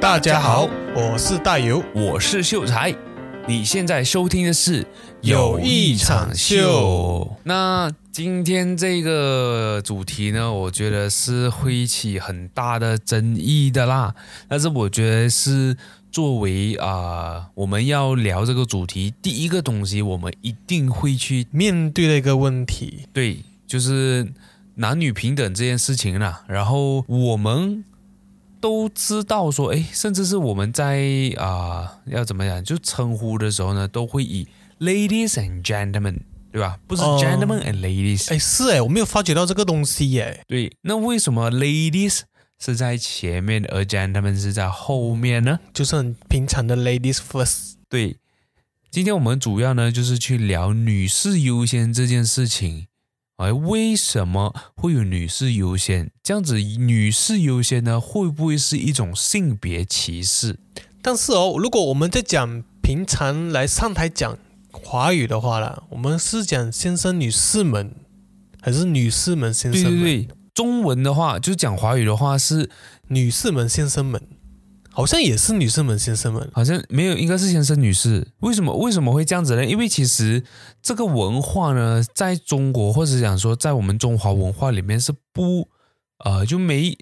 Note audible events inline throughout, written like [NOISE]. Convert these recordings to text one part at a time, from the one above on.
大家好，我是大油。我是秀才，你现在收听的是有一场秀。那今天这个主题呢，我觉得是会起很大的争议的啦。但是我觉得是作为啊、我们要聊这个主题，第一个东西我们一定会去面对的一个问题，对，就是男女平等这件事情啦。然后我们都知道说，哎，甚至是我们在啊、要怎么讲，就称呼的时候呢，都会以 ladies and gentlemen，对吧？不是哦 gentlemen and ladies。哎，是哎，我没有发觉到这个东西耶。对，那为什么 ladies 是在前面，而 gentlemen 是在后面呢？就是很平常的 ladies first。对，今天我们主要呢就是去聊女士优先这件事情。哎，为什么会有女士优先？这样子，女士优先呢，会不会是一种性别歧视？但是哦，如果我们在讲平常来上台讲华语的话啦，我们是讲先生女士们，还是女士们先生们？对对，中文的话，就是讲华语的话是女士们先生们，好像也是女士们先生们。好像没有，应该是先生女士。为什么为什么会这样子呢？因为其实这个文化呢，在中国或者讲说在我们中华文化里面是不呃就没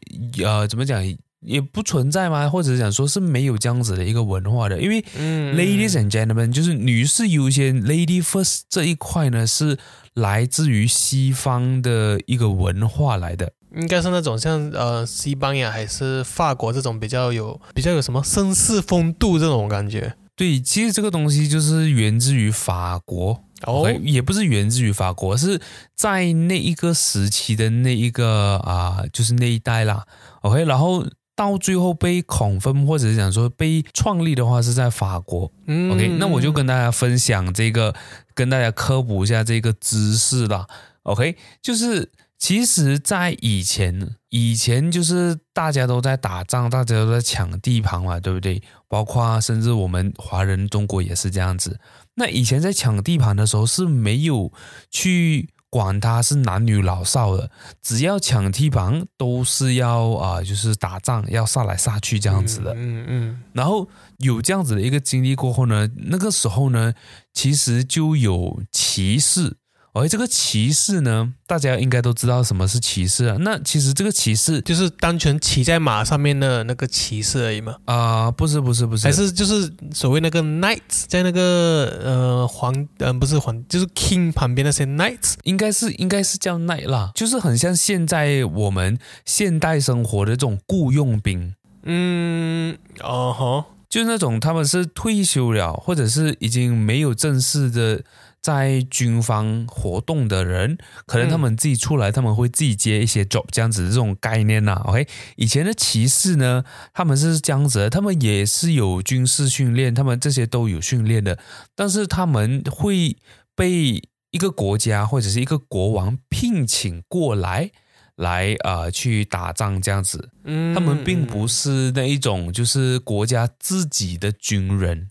呃怎么讲也不存在吗？或者是讲说是没有这样子的一个文化的，因为嗯 ladies and gentlemen 就是女士优先，lady first 这一块呢是来自于西方的一个文化来的。应该是那种像呃西班牙还是法国这种比较有比较有什么绅士风度这种感觉。对，其实这个东西就是源自于法国，哦也不是源自于法国，是在那一个时期的那一个啊、就是那一代啦，OK，然后到最后被恐分或者是讲说被创立的话是在法国嗯，OK，那我就跟大家分享这个，跟大家科普一下这个知识啦，OK，就是其实，在以前，以前就是大家都在打仗，大家都在抢地盘嘛，对不对？包括甚至我们华人中国也是这样子。那以前在抢地盘的时候是没有去管他是男女老少的，只要抢地盘都是要啊、就是打仗要杀来杀去这样子的。嗯嗯然后有这样子的一个经历过后呢，那个时候呢，其实就有歧视。而这个骑士呢，大家应该都知道什么是骑士啊。那其实这个骑士就是单纯骑在马上面的那个骑士而已嘛，啊、不是不是不是，还是就是所谓那个 knights 在那个呃皇呃不是皇就是 king 旁边那些 knights 应该是应该是叫 night 啦，就是很像现在我们现代生活的这种雇佣兵。嗯哦吼。就是那种他们是退休了，或者是已经没有正式的在军方活动的人，可能他们自己出来，他们会自己接一些 job 这样子的这种概念呐、OK，以前的骑士呢，他们是这样子的，他们也是有军事训练，他们这些都有训练的，但是他们会被一个国家或者是一个国王聘请过来。来啊、呃去打仗这样子，嗯。他们并不是那一种就是国家自己的军人，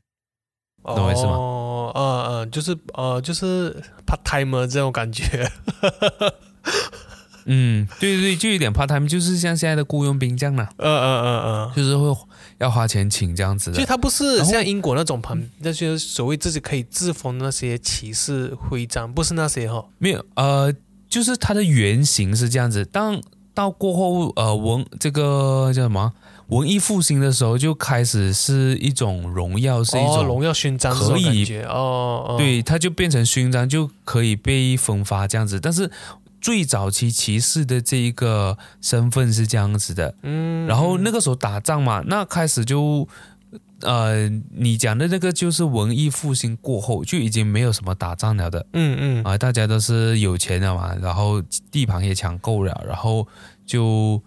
懂我意思吗？哦呃呃就是呃就是 part timer 这种感觉 [LAUGHS] 嗯，对对对，就有点 part time，就是像现在的雇佣兵这样啦，嗯嗯嗯嗯。就是会要花钱请这样子的。所以他不是像英国那种旁那些所谓自己可以自封的那些骑士徽章，不是那些哈。没有，呃，就是它的原型是这样子。当到过后，呃，文这个叫什么文艺复兴的时候，就开始是一种荣耀，是一哦，种、荣耀勋章可以哦哦，对，它就变成勋章，就可以被分发这样子。但是最早期骑士的这一个身份是这样子的，嗯，然后那个时候打仗嘛，那开始就。呃，你讲的那个就是文艺复兴过后就已经没有什么打仗了的嗯嗯啊、大家都是有钱了嘛，然后地盘也抢够了，然后就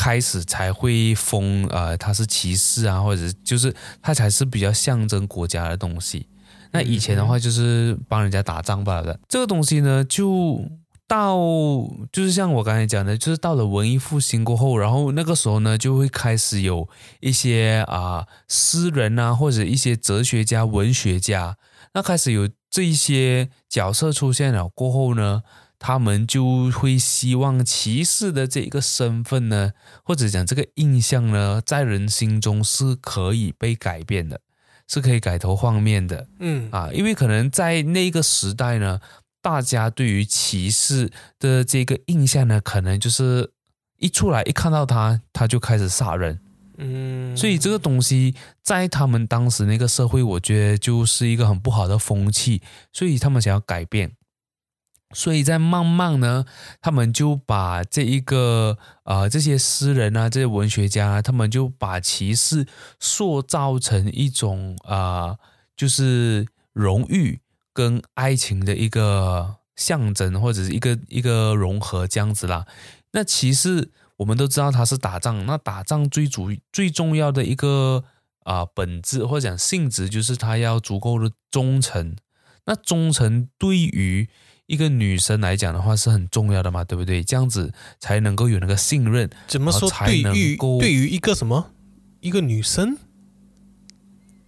开始才会封呃他是骑士啊，或者就是他才是比较象征国家的东西。那以前的话就是帮人家打仗罢了。这个东西呢，就到就是像我刚才讲的，就是到了文艺复兴过后，然后那个时候呢，就会开始有一些啊诗人啊，或者一些哲学家、文学家，那开始有这一些角色出现了过后呢，他们就会希望骑士的这一个身份呢，或者讲这个印象呢，在人心中是可以被改变的，是可以改头换面的。嗯啊，因为可能在那个时代呢，大家对于骑士的这个印象呢，可能就是一出来一看到他，他就开始杀人，嗯，所以这个东西在他们当时那个社会，我觉得就是一个很不好的风气，所以他们想要改变。所以在慢慢呢，他们就把这一个呃这些诗人啊，这些文学家，他们就把骑士塑造成一种啊、就是荣誉跟爱情的一个象征，或者是一个一个融合这样子啦。那骑士我们都知道他是打仗，那打仗最主最重要的一个啊、本质或者讲性质，就是他要足够的忠诚。那忠诚对于一个女生来讲的话是很重要的嘛，对不对？这样子才能够有那个信任。怎么说？才能对于够对于一个什么一个女生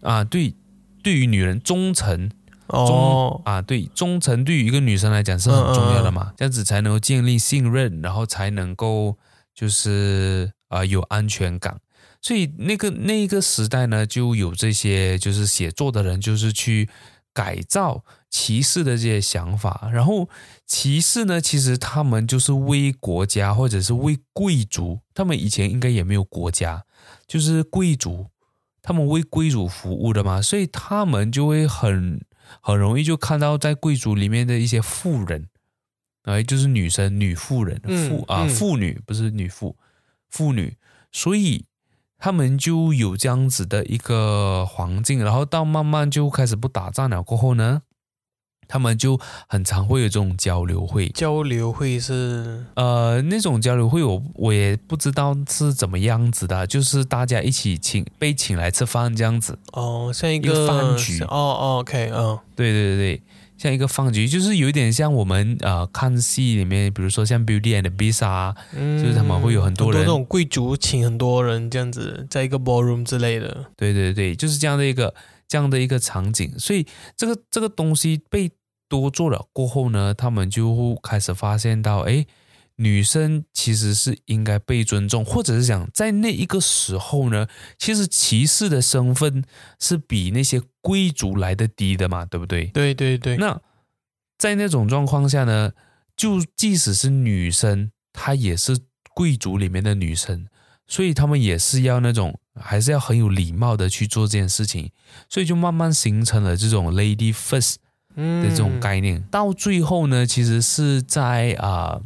啊，对，对于女人忠诚，忠、哦，啊，对，忠诚对于一个女生来讲是很重要的嘛，这样子才能够建立信任，然后才能够就是啊、有安全感。所以那个那个时代呢，就有这些就是写作的人，就是去改造骑士的这些想法。然后骑士呢，其实他们就是为国家或者是为贵族，他们以前应该也没有国家，就是贵族，他们为贵族服务的嘛，所以他们就会很很容易就看到在贵族里面的一些妇人，哎，就是女生、女妇人、嗯妇啊妇女，不是女妇，妇女，所以他们就有这样子的一个环境，然后到慢慢就开始不打仗了过后呢，他们就很常会有这种交流会，交流会是？呃，那种交流会我我也不知道是怎么样子的，就是大家一起请被请来吃饭这样子。哦，像一一个个饭局。哦哦，OK，嗯对对对对，像一个饭局，就是有点像我们呃看戏里面，比如说像《Beauty and the Beast》啊，嗯，就是他们会有很多人。那种贵族请很多人这样子，在一个 ballroom 之类的，对对对，就是这样的一个这样的一个场景。所以这个这个东西被多做了过后呢，他们就开始发现到，哎，女生其实是应该被尊重，或者是讲在那一个时候呢，其实骑士的身份是比那些贵族来的低的嘛，对不对？对对对，那在那种状况下呢，就即使是女生，她也是贵族里面的女生，所以他们也是要那种，还是要很有礼貌的去做这件事情，所以就慢慢形成了这种 lady first 嗯的这种概念。到最后呢，其实是在啊、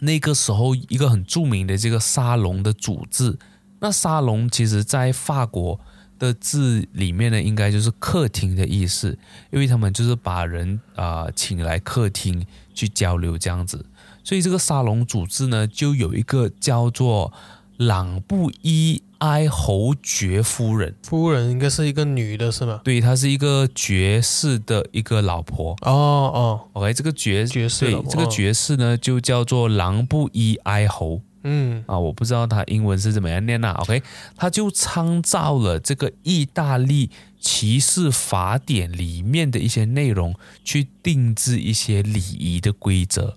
那个时候一个很著名的这个沙龙的组织。那沙龙其实在法国的字里面呢，应该就是客厅的意思，因为他们就是把人啊、请来客厅去交流这样子。所以这个沙龙组织呢，就有一个叫做朗布伊埃侯爵夫人，夫人应该是一个女的是吗？对，她是一个爵士的一个老婆。哦哦，OK，这个爵爵士老婆哦这个爵士呢，就叫做朗布伊埃侯嗯啊，我不知道他英文是怎么样念啦、OK，他就参照了这个意大利骑士法典里面的一些内容，去定制一些礼仪的规则。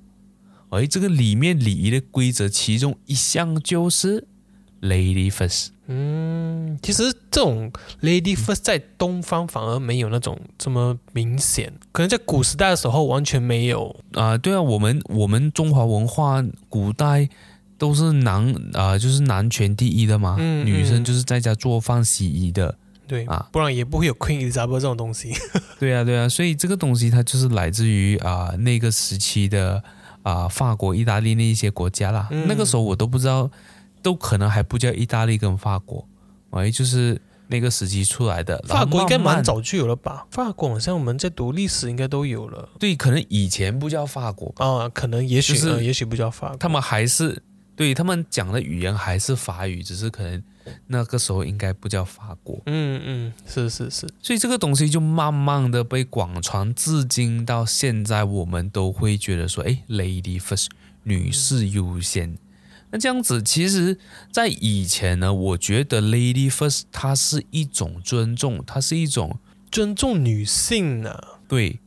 而这个里面礼仪的规则，其中一项就是 Lady First。嗯，其实这种 lady first 在东方反而没有那种这么明显，可能在古时代的时候完全没有。啊、对啊，我们我们中华文化古代都是男啊、就是男权第一的嘛，嗯女生嗯就是在家做饭洗衣的。对啊不然也不会有 Queen Elizabeth 这种东西。[LAUGHS] 对啊，对啊，所以这个东西它就是来自于啊、那个时期的啊、法国、意大利那一些国家啦。嗯那个时候我都不知道，都可能还不叫意大利跟法国，哎，就是那个时期出来的。法国应该蛮早就有了吧？法国好像我们在读历史应该都有了对，可能以前不叫法国吧，啊，可能也许、就是呃也许不叫法国。他们还是对他们讲的语言还是法语，只是可能那个时候应该不叫法国。嗯嗯，是是是，所以这个东西就慢慢的被广传，至今到现在，我们都会觉得说，哎，lady first，女士优先。那这样子，其实，在以前呢，我觉得 lady first 它是一种尊重，它是一种尊重女性呢。对，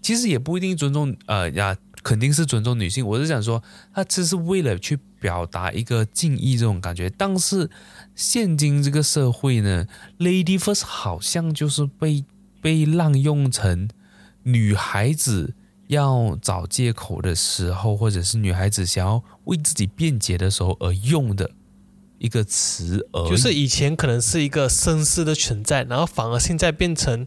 其实也不一定尊重，呃呀，肯定是尊重女性。我是想说，它只是为了去表达一个敬意这种感觉。但是现今这个社会呢，lady first 好像就是被被滥用成女孩子。要找借口的时候，或者是女孩子想要为自己辩解的时候而用的一个词，而就是以前可能是一个绅士的存在，然后反而现在变成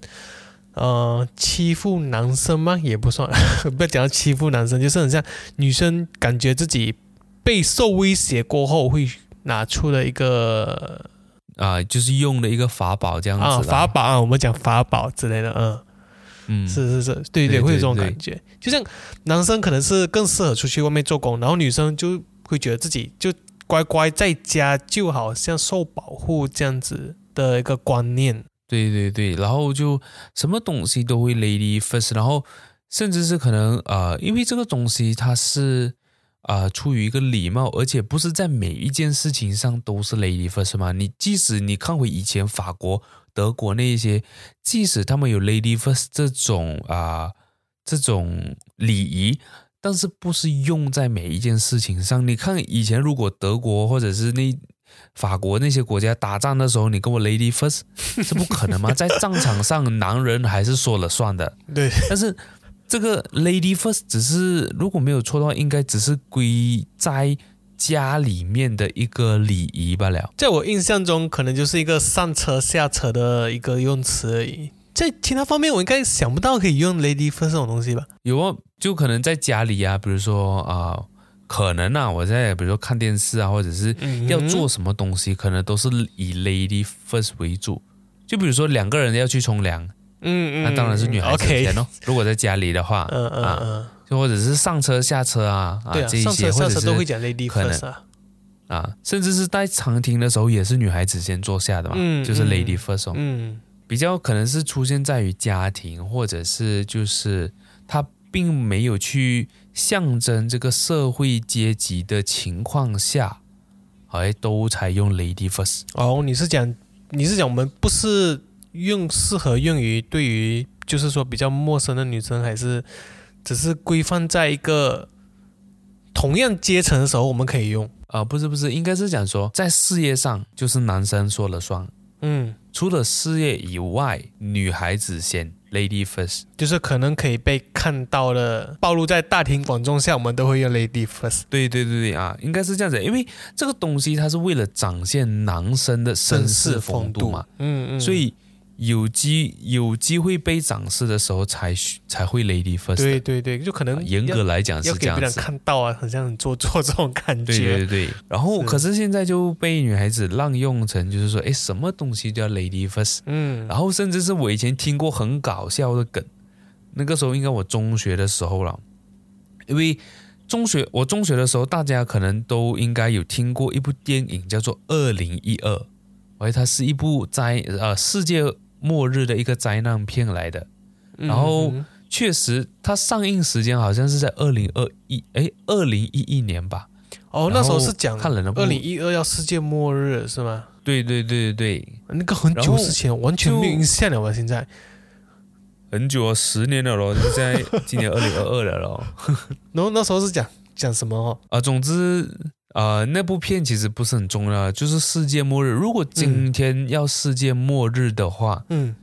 呃欺负男生吗？也不算，[LAUGHS] 不要讲到欺负男生，就是很像女生感觉自己被受威胁过后，会拿出了一个啊，就是用的一个法宝这样子啊，法宝啊，我们讲法宝之类的，嗯。嗯，是是是，对对，会有这种感觉。就像男生可能是更适合出去外面做工，然后女生就会觉得自己就乖乖在家，就好像受保护这样子的一个观念。对对对，然后就什么东西都会 lady first，然后甚至是可能呃，因为这个东西它是啊出于一个礼貌，而且不是在每一件事情上都是 lady first 吗？你即使你看回以前法国。德国那一些，即使他们有 lady first 这种啊这种礼仪，但是不是用在每一件事情上？你看以前如果德国或者是那法国那些国家打仗的时候，你跟我 lady first 是不可能吗？[LAUGHS] 在战场上，男人还是说了算的。对，但是这个 lady first 只是如果没有错的话，应该只是归在。家里面的一个礼仪罢了，在我印象中，可能就是一个上车下车的一个用词而已。在其他方面，我应该想不到可以用 lady first 这种东西吧？有啊，就可能在家里啊，比如说啊，可能啊，我在比如说看电视啊，或者是要做什么东西，可能都是以 lady first 为主。就比如说两个人要去冲凉，嗯嗯，那当然是女孩子。如果在家里的话，嗯嗯嗯。就或者是上车下车啊啊这一些，或者是可能啊，甚至是在长亭的时候也是女孩子先坐下的嘛，就是 lady first。嗯，比较可能是出现在于家庭，或者是就是他并没有去象征这个社会阶级的情况下，哎，都采用 lady first。哦，你是讲你是讲我们不是用适合用于对于就是说比较陌生的女生还是？只是规范在一个同样阶层的时候，我们可以用啊，不是不是，应该是讲说在事业上就是男生说了算，嗯，除了事业以外，女孩子先，lady first，就是可能可以被看到的，暴露在大庭广众下，我们都会用 lady first。对对对对啊，应该是这样子，因为这个东西它是为了展现男生的绅士风度嘛，嗯嗯，所以。有机有机会被展示的时候，才才会 lady first。对对对，就可能严格来讲是这样子。看到啊，很像很做作这种感觉。对对对。[LAUGHS] 然后，可是现在就被女孩子滥用成，就是说，哎，什么东西叫 lady first？嗯。然后，甚至是我以前听过很搞笑的梗，那个时候应该我中学的时候了，因为中学我中学的时候，大家可能都应该有听过一部电影叫做《二零一二》，而它是一部在呃世界。末日的一个灾难片来的，然后确实它上映时间好像是在二零二一，哎，二零一一年吧。哦，那时候是讲二零一二要世界末日是吗？对对对对对，那个很久之前完全没印象了吧？现在很久啊，十年了咯，现在今年二零二二了咯。[LAUGHS] 然后那时候是讲讲什么哦？啊，总之。呃，那部片其实不是很重要，就是世界末日。如果今天要世界末日的话，嗯，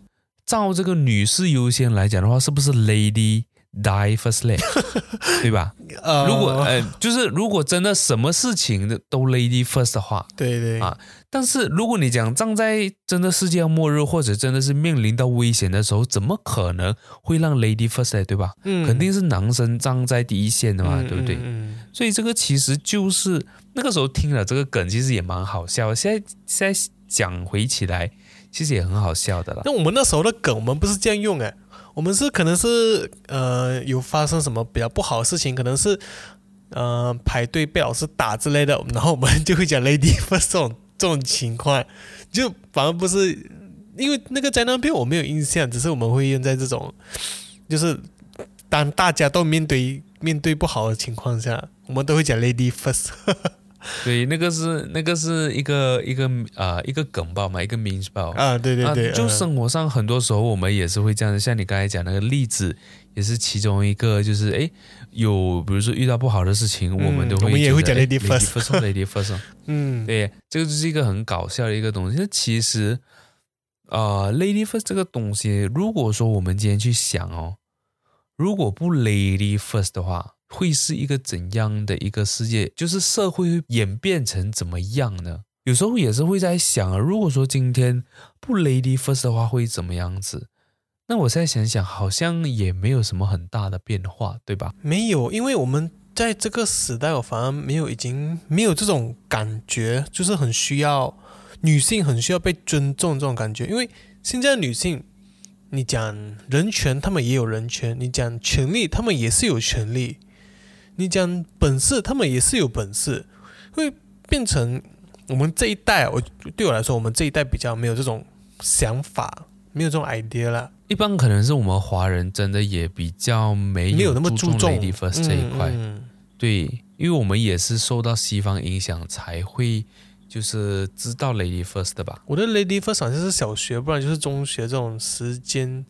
照这个女士优先来讲的话，是不是 Lady die first？[LAUGHS] 对吧？呃，如果呃，就是如果真的什么事情都 Lady first 的话，对对啊。但是如果你讲站在真的世界末日，或者真的是面临到危险的时候，怎么可能会让 Lady first？对吧？嗯，肯定是男生站在第一线的嘛，对不对？嗯。所以这个其实就是。那个时候听了这个梗，其实也蛮好笑。现在现在讲回起来，其实也很好笑的了。那我们那时候的梗，我们不是这样用哎，我们是可能是呃有发生什么比较不好的事情，可能是呃排队被老师打之类的，然后我们就会讲 lady [LAUGHS] first 这种这种情况，就反而不是因为那个灾难片我没有印象，只是我们会用在这种就是当大家都面对面对不好的情况下，我们都会讲 lady first。[LAUGHS] 对，那个是那个是一个一个啊、一个梗包嘛，一个 memes 报啊，对对对，啊，就嗯。生活上很多时候我们也是会这样的，像你刚才讲那个例子，也是其中一个，就是诶，有比如说遇到不好的事情，我们都会嗯我们也会讲 lady first first lady first，[LAUGHS] 嗯，对，这个就是一个很搞笑的一个东西。那其实，呃，lady first 这个东西，如果说我们今天去想哦，如果不 lady first 的话，会是一个怎样的一个世界？就是社会会演变成怎么样呢？有时候也是会在想啊，如果说今天不 lady first 的话，会怎么样子？那我再想想，好像也没有什么很大的变化，对吧？没有，因为我们在这个时代，我反而没有已经没有这种感觉，就是很需要女性很需要被尊重这种感觉。因为现在的女性，你讲人权，她们也有人权；你讲权利，她们也是有权利；你讲本事，他们也是有本事。会变成我们这一代，我对我来说，我们这一代比较没有这种想法，没有这种 idea 啦。一般可能是我们华人真的也比较没没有那么注注重 lady first 这一块。嗯嗯对，因为我们也是受到西方影响才会就是知道 lady first 的吧？我的 lady first 好像是小学，不然就是中学这种时间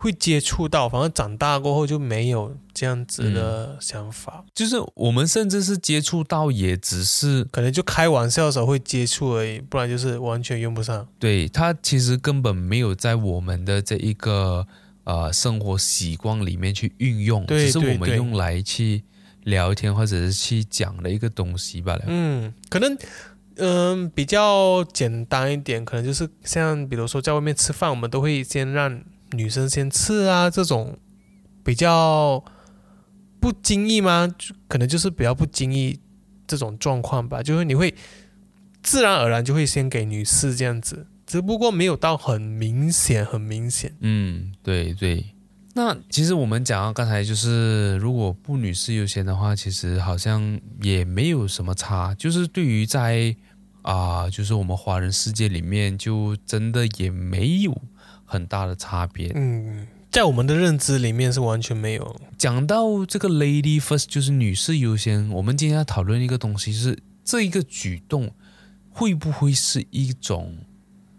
会接触到，反正长大过后就没有这样子的想法，就是我们甚至是接触到，也只是可能就开玩笑的时候会接触而已，不然就是完全用不上。对它其实根本没有在我们的这一个呃生活习惯里面去运用，对只是我们用来去聊天或者是去讲的一个东西罢了。嗯，可能嗯、比较简单一点，可能就是像比如说在外面吃饭，我们都会先让女生先吃啊，这种比较不经意吗？就可能就是比较不经意这种状况吧，就是你会自然而然就会先给女士这样子，只不过没有到很明显，很明显。嗯，对对。那其实我们讲到刚才就是，如果不女士优先的话，其实好像也没有什么差。就是对于在啊、就是我们华人世界里面，就真的也没有很大的差别。嗯，在我们的认知里面是完全没有。讲到这个 lady first，就是女士优先，我们今天要讨论一个东西，是这一个举动会不会是一种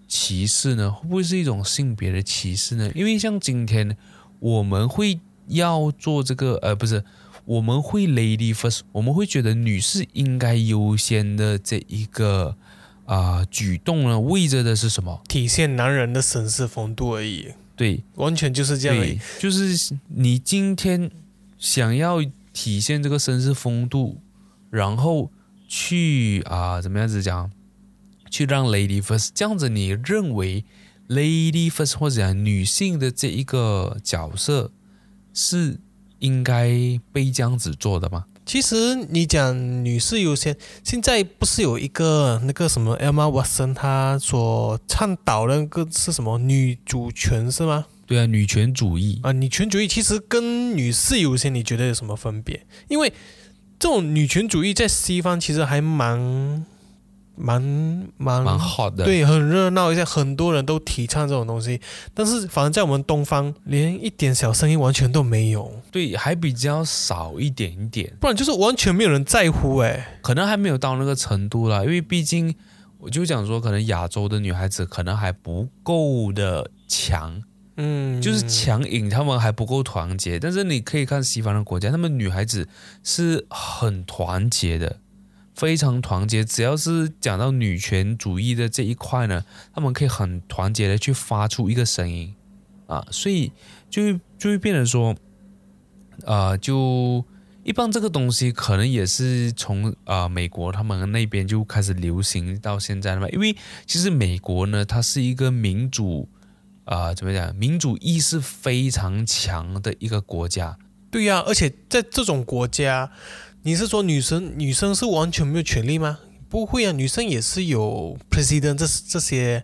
歧视呢？会不会是一种性别的歧视呢？因为像今天我们会要做这个，呃，不是，我们会 lady first，我们会觉得女士应该优先的这一个啊、举动呢，为着的是什么？体现男人的绅士风度而已，对，完全就是这样而已对。，就是你今天想要体现这个绅士风度，然后去啊、怎么样子讲，去让 lady first 这样子，你认为 lady first 或者讲女性的这一个角色是应该被这样子做的吗？其实你讲女士优先，现在不是有一个那个什么 Emma Watson 她所倡导的那个是什么女主权是吗？对啊，女权主义，啊，女权主义其实跟女士优先，你觉得有什么分别？因为这种女权主义在西方其实还蛮蛮蛮蛮 hot 的。，对，很热闹一下，很多人都提倡这种东西。但是反正在我们东方，连一点小声音完全都没有，对，还比较少一点点。不然就是完全没有人在乎哎。可能还没有到那个程度啦，因为毕竟我就讲说，可能亚洲的女孩子可能还不够的强，嗯，就是强硬，她们还不够团结。但是你可以看西方的国家，她们女孩子是很团结的，非常团结。只要是讲到女权主义的这一块呢，他们可以很团结的去发出一个声音啊，所以就就会变成说，啊，就。一般这个东西可能也是从啊、美国他们那边就开始流行到现在了嘛，因为其实美国呢，它是一个民主啊、怎么讲，民主意识非常强的一个国家。对呀、而且在这种国家，你是说女生女生是完全没有权利吗？不会啊，女生也是有 president 这这些，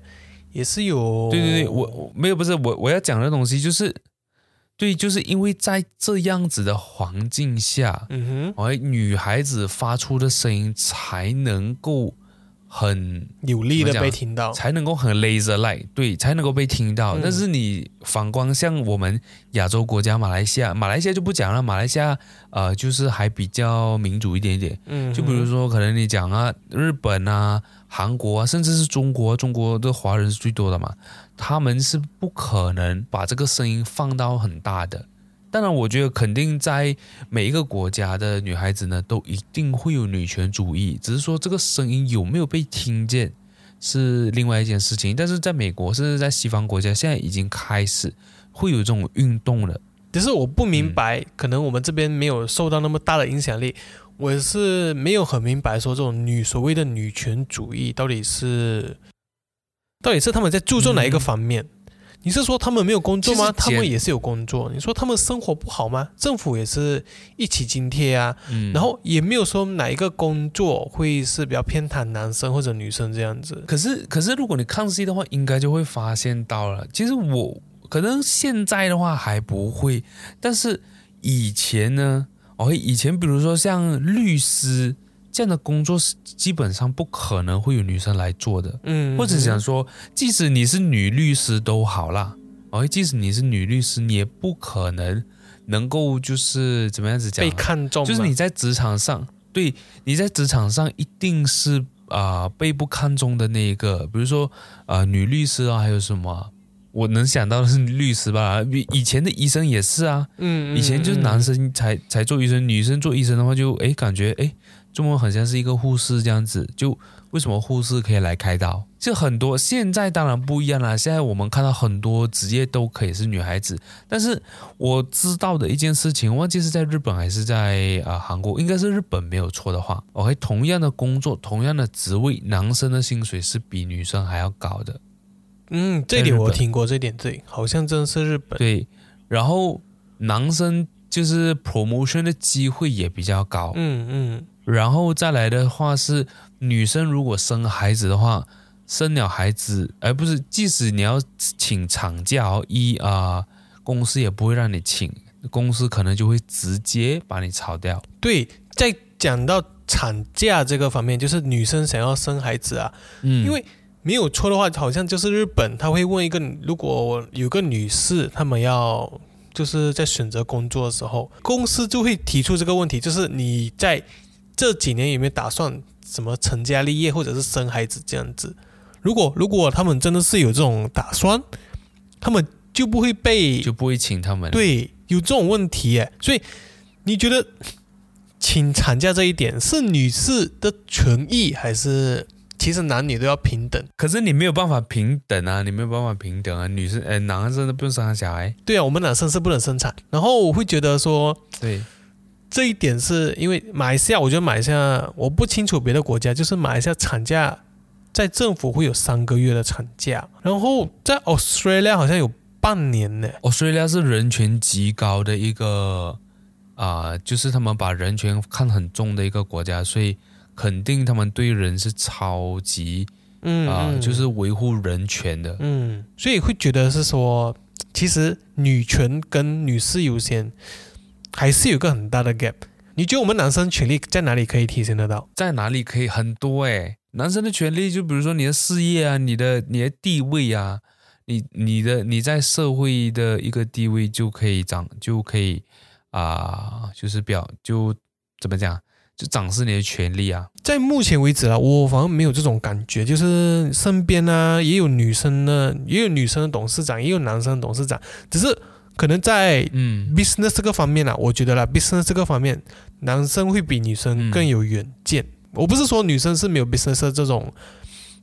也是有。对对对，我我没有不是我我要讲的东西就是对，就是因为在这样子的环境下，嗯哼而女孩子发出的声音才能够很，有力的讲被听到。才能够很 laser light，对，才能够被听到。嗯但是你反观像我们亚洲国家马来西亚，马来西亚就不讲了，马来西亚呃就是还比较民主一点点。嗯，就比如说，可能你讲啊，日本啊、韩国啊，甚至是中国，中国的华人是最多的嘛，他们是不可能把这个声音放到很大的。当然，我觉得肯定在每一个国家的女孩子呢，都一定会有女权主义，只是说这个声音有没有被听见是另外一件事情。但是在美国，甚至在西方国家，现在已经开始会有这种运动了。只是我不嗯明白，可能我们这边没有受到那么大的影响力，我是没有很明白说这种女所谓的女权主义到底是，到底是他们在注重哪一个嗯方面？你是说他们没有工作吗？他们也是有工作。你说他们生活不好吗？政府也是一起津贴啊，嗯，然后也没有说哪一个工作会是比较偏袒男生或者女生这样子。可是，可是如果你看戏的话，应该就会发现到了。其实我可能现在的话还不会，但是以前呢，哦，以前比如说像律师这样的工作，是基本上不可能会有女生来做的。嗯，或者想说，即使你是女律师都好啦，哦，即使你是女律师，你也不可能能够就是怎么样子讲被啊，看中，就是你在职场上，对，你在职场上一定是啊、被不看中的那一个，比如说啊、女律师啊，还有什么啊？我能想到的是律师吧，以以前的医生也是啊，嗯，嗯，以前就是男嗯生才才做医生，女生做医生的话就诶感觉诶，中文很像是一个护士这样子，就为什么护士可以来开刀？就很多现在当然不一样了，现在我们看到很多职业都可以是女孩子，但是我知道的一件事情，忘记是在日本还是在啊、韩国，应该是日本没有错的话，OK，同样的工作，同样的职位，男生的薪水是比女生还要高的。嗯，这点我听过，这点对，好像真的是日本。对，然后男生就是 promotion 的机会也比较高，嗯嗯然后再来的话是女生如果生孩子的话，生了孩子，而不是即使你要请产假哦，一啊、公司也不会让你请，公司可能就会直接把你炒掉。对，在讲到产假这个方面，就是女生想要生孩子啊，嗯，因为没有错的话，好像就是日本他会问一个，如果有个女士，他们要就是在选择工作的时候，公司就会提出这个问题，就是你在这几年有没有打算什么成家立业或者是生孩子这样子？如果如果他们真的是有这种打算，他们就不会被就不会请他们。，对，有这种问题耶。所以你觉得请产假这一点是女士的权益，还是其实男女都要平等？可是你没有办法平等啊，你没有办法平等啊，女生哎男生都不用生小孩。对啊，我们男生是不能生产。然后我会觉得说，对，这一点是因为马来西亚，我觉得马来西亚我不清楚别的国家，就是马来西亚产假在政府会有三个月的产假，然后在 Australia 好像有半年呢。Australia 是人权极高的一个啊、就是他们把人权看很重的一个国家，所以肯定他们对人是超级嗯啊、嗯就是维护人权的。嗯，所以会觉得是说，其实女权跟女士优先还是有个很大的 gap。你觉得我们男生权利在哪里可以体现得到？在哪里可以很多诶，男生的权利就比如说你的事业啊，你的你的地位啊，你你的你在社会的一个地位就可以长就可以啊、就是表就怎么讲，就展示你的权利啊。在目前为止啊，我反而没有这种感觉，就是身边呢也有女生呢，也有女生的董事长，也有男生的董事长，只是可能在嗯。business 这个方面啊，我觉得啦，business 这个方面，男生会比女生嗯。更有远见。我不是说女生是没有 business 这种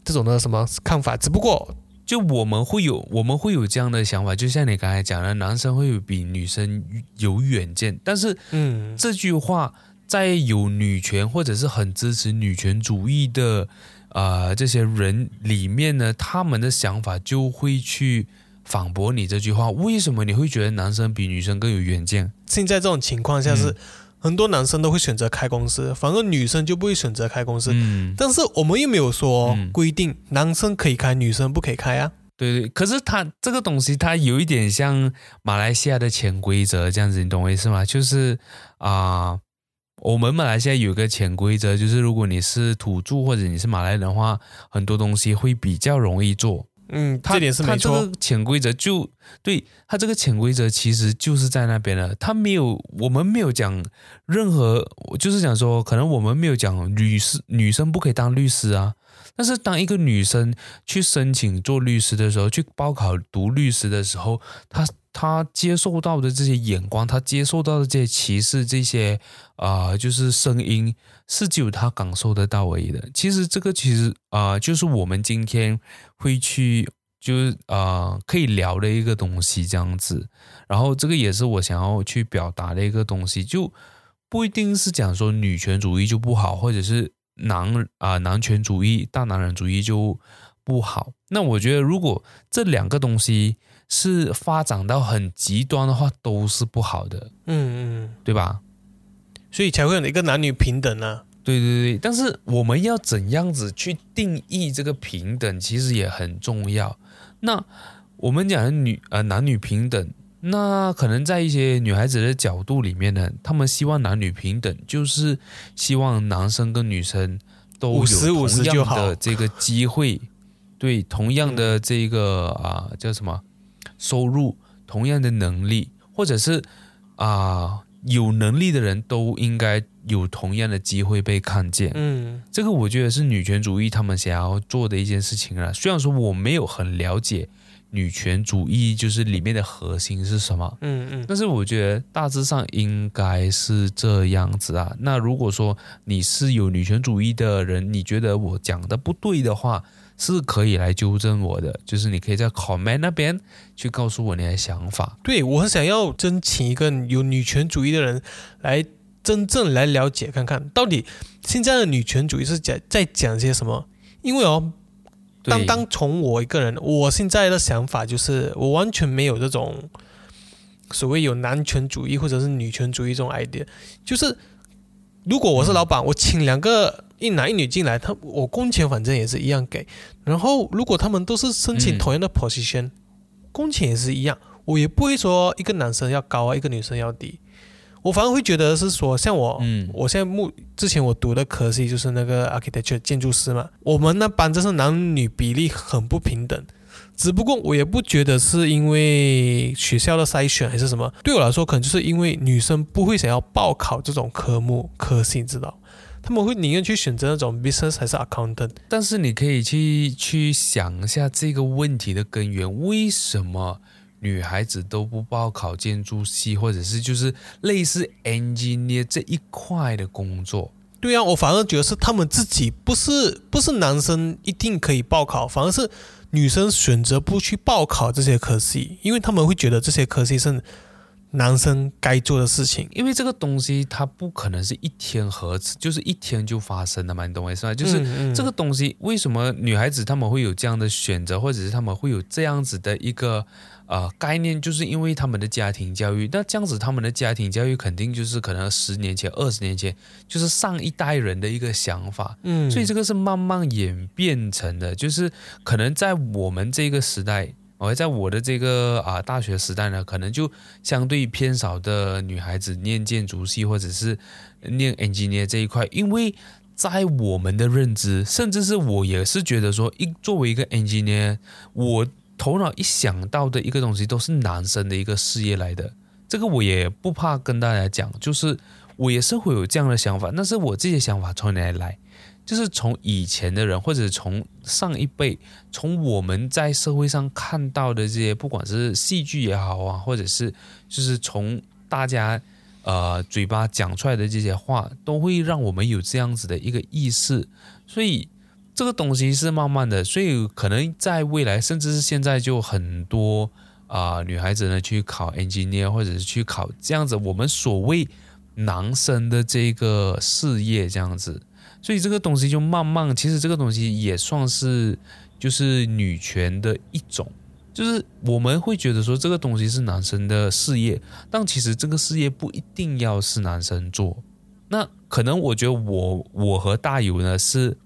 这种的什么看法，只不过就我们会有我们会有这样的想法，就像你刚才讲的，男生会有比女生有远见，但是嗯。这句话在有女权或者是很支持女权主义的呃这些人里面呢，他们的想法就会去反驳你这句话。为什么你会觉得男生比女生更有远见？现在这种情况下是、嗯很多男生都会选择开公司，反而女生就不会选择开公司。嗯，但是我们又没有说嗯规定男生可以开，女生不可以开啊。对对，可是他这个东西，它有一点像马来西亚的潜规则这样子，你懂我意思吗？就是啊、我们马来西亚有一个潜规则，就是如果你是土著或者你是马来人的话，很多东西会比较容易做。嗯，他这点是没错。它这个潜规则就对他这个潜规则其实就是在那边了，他没有我们没有讲任何，就是讲说可能我们没有讲律师女生不可以当律师啊，但是当一个女生去申请做律师的时候，去报考读律师的时候，她她接受到的这些眼光，她接受到的这些歧视，这些啊、就是声音，是只有她感受得到而已的。其实这个其实啊、就是我们今天会去。就是啊，可以聊的一个东西这样子，然后这个也是我想要去表达的一个东西，就不一定是讲说女权主义就不好，或者是男啊、男权主义、大男人主义就不好。那我觉得，如果这两个东西是发展到很极端的话，都是不好的，嗯嗯，对吧？所以才会有一个男女平等啊。对对对，但是我们要怎样子去定义这个平等，其实也很重要。那我们讲的女呃男女平等，那可能在一些女孩子的角度里面呢，她们希望男女平等，就是希望男生跟女生都有同样的这个机会，对同样的这个啊、叫什么收入，同样的能力，或者是啊、有能力的人都应该有同样的机会被看见。嗯这个我觉得是女权主义他们想要做的一件事情啊。虽然说我没有很了解女权主义就是里面的核心是什么，嗯嗯，但是我觉得大致上应该是这样子啊。那如果说你是有女权主义的人，你觉得我讲的不对的话，是可以来纠正我的，就是你可以在 comment 那边去告诉我你的想法。对我很想要真请一个有女权主义的人来真正来了解看看，到底现在的女权主义是讲在讲些什么？因为哦，对当当从我一个人，我现在的想法就是，我完全没有这种所谓有男权主义或者是女权主义这种 idea。就是如果我是老板，我请两个一男一女进来，他我工钱反正也是一样给。然后如果他们都是申请嗯同样的 position，、工钱也是一样，我也不会说一个男生要高啊，一个女生要低。我反而会觉得是说，像我，嗯我现在目之前我读的科系就是那个 architecture 建筑师嘛，我们那班真是男女比例很不平等。只不过我也不觉得是因为学校的筛选还是什么，对我来说可能就是因为女生不会想要报考这种科目科系，你知道？他们会宁愿去选择那种 business 还是 accountant。但是你可以去去想一下这个问题的根源，为什么女孩子都不报考建筑系，或者是就是类似 engineer 这一块的工作？对啊，我反而觉得是他们自己不是不是男生一定可以报考，反而是女生选择不去报考这些科系，因为他们会觉得这些科系是男生该做的事情。因为这个东西它不可能是一天合，就是一天就发生的嘛，你懂我意思吗？就是这个东西，为什么女孩子她们会有这样的选择，或者是她们会有这样子的一个呃概念，就是因为他们的家庭教育。那这样子，他们的家庭教育肯定就是可能十年前、二十年前，就是上一代人的一个想法。嗯，所以这个是慢慢演变成的，就是可能在我们这个时代，而在我的这个啊、大学时代呢，可能就相对偏少的女孩子念建筑系或者是念 engineer 这一块，因为在我们的认知，甚至是我也是觉得说，一作为一个 engineer，我头脑一想到的一个东西都是男生的一个事业来的，这个我也不怕跟大家讲，就是我也是会有这样的想法，但是我这些想法从哪里来？就是从以前的人，或者从上一辈，从我们在社会上看到的这些，不管是戏剧也好啊，或者是就是从大家呃嘴巴讲出来的这些话，都会让我们有这样子的一个意识。所以这个东西是慢慢的，所以可能在未来，甚至是现在，就很多啊、女孩子呢去考 engineer，或者是去考这样子我们所谓男生的这个事业这样子。所以这个东西就慢慢，其实这个东西也算是就是女权的一种，就是我们会觉得说这个东西是男生的事业，但其实这个事业不一定要是男生做。那可能我觉得我我和大友呢是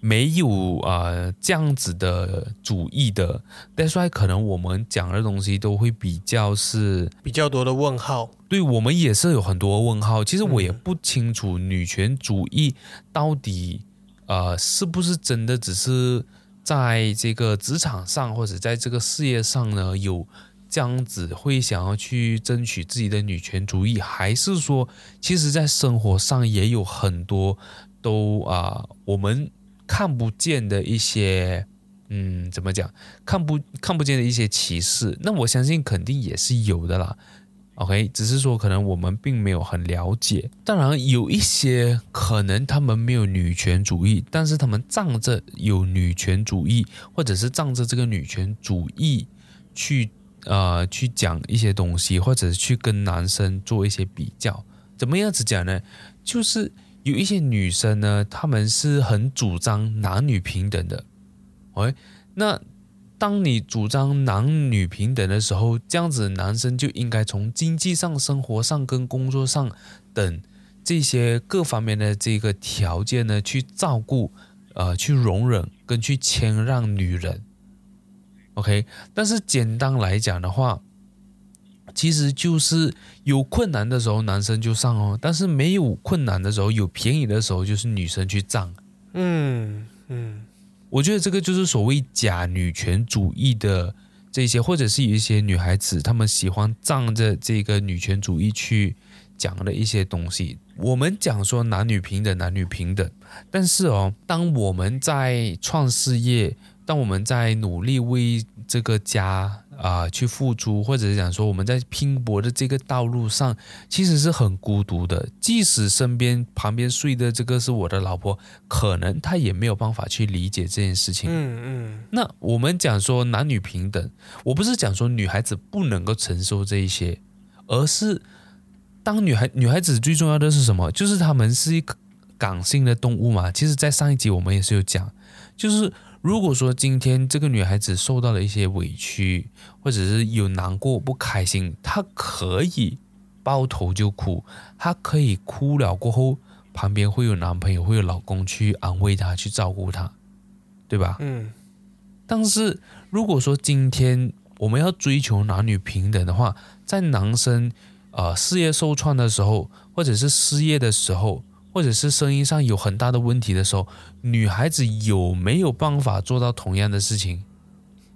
没有啊这样子的主义的，That's why 可能我们讲的东西都会比较是比较多的问号。对我们也是有很多问号。其实我也不清楚女权主义到底呃是不是真的只是在这个职场上或者在这个事业上呢有这样子会想要去争取自己的女权主义，还是说其实在生活上也有很多都啊我们。看不见的一些，嗯，怎么讲？看不看不见的一些歧视，那我相信肯定也是有的啦。OK，只是说可能我们并没有很了解。当然，有一些可能他们没有女权主义，但是他们仗着有女权主义，或者是仗着这个女权主义去呃去讲一些东西，或者是去跟男生做一些比较。怎么样子讲呢？就是。有一些女生呢，她们是很主张男女平等的。哎，那当你主张男女平等的时候，这样子男生就应该从经济上、生活上跟工作上等这些各方面的这个条件呢，去照顾、呃，去容忍跟去谦让女人。OK，但是简单来讲的话。其实就是有困难的时候，男生就上哦；但是没有困难的时候，有便宜的时候，就是女生去占。嗯嗯，我觉得这个就是所谓假女权主义的这些，或者是有一些女孩子，她们喜欢仗着这个女权主义去讲的一些东西。我们讲说男女平等，男女平等，但是哦，当我们在创事业，当我们在努力为这个家。啊，去付出，或者是讲说我们在拼搏的这个道路上，其实是很孤独的。即使身边旁边睡的这个是我的老婆，可能她也没有办法去理解这件事情。嗯嗯。那我们讲说男女平等，我不是讲说女孩子不能够承受这一些，而是当女孩女孩子最重要的是什么？就是她们是一个感性的动物嘛。其实，在上一集我们也是有讲，就是。如果说今天这个女孩子受到了一些委屈，或者是有难过、不开心，她可以抱头就哭，她可以哭了过后，旁边会有男朋友、会有老公去安慰她、去照顾她，对吧？嗯。但是如果说今天我们要追求男女平等的话，在男生呃事业受创的时候，或者是失业的时候，或者是声音上有很大的问题的时候，女孩子有没有办法做到同样的事情？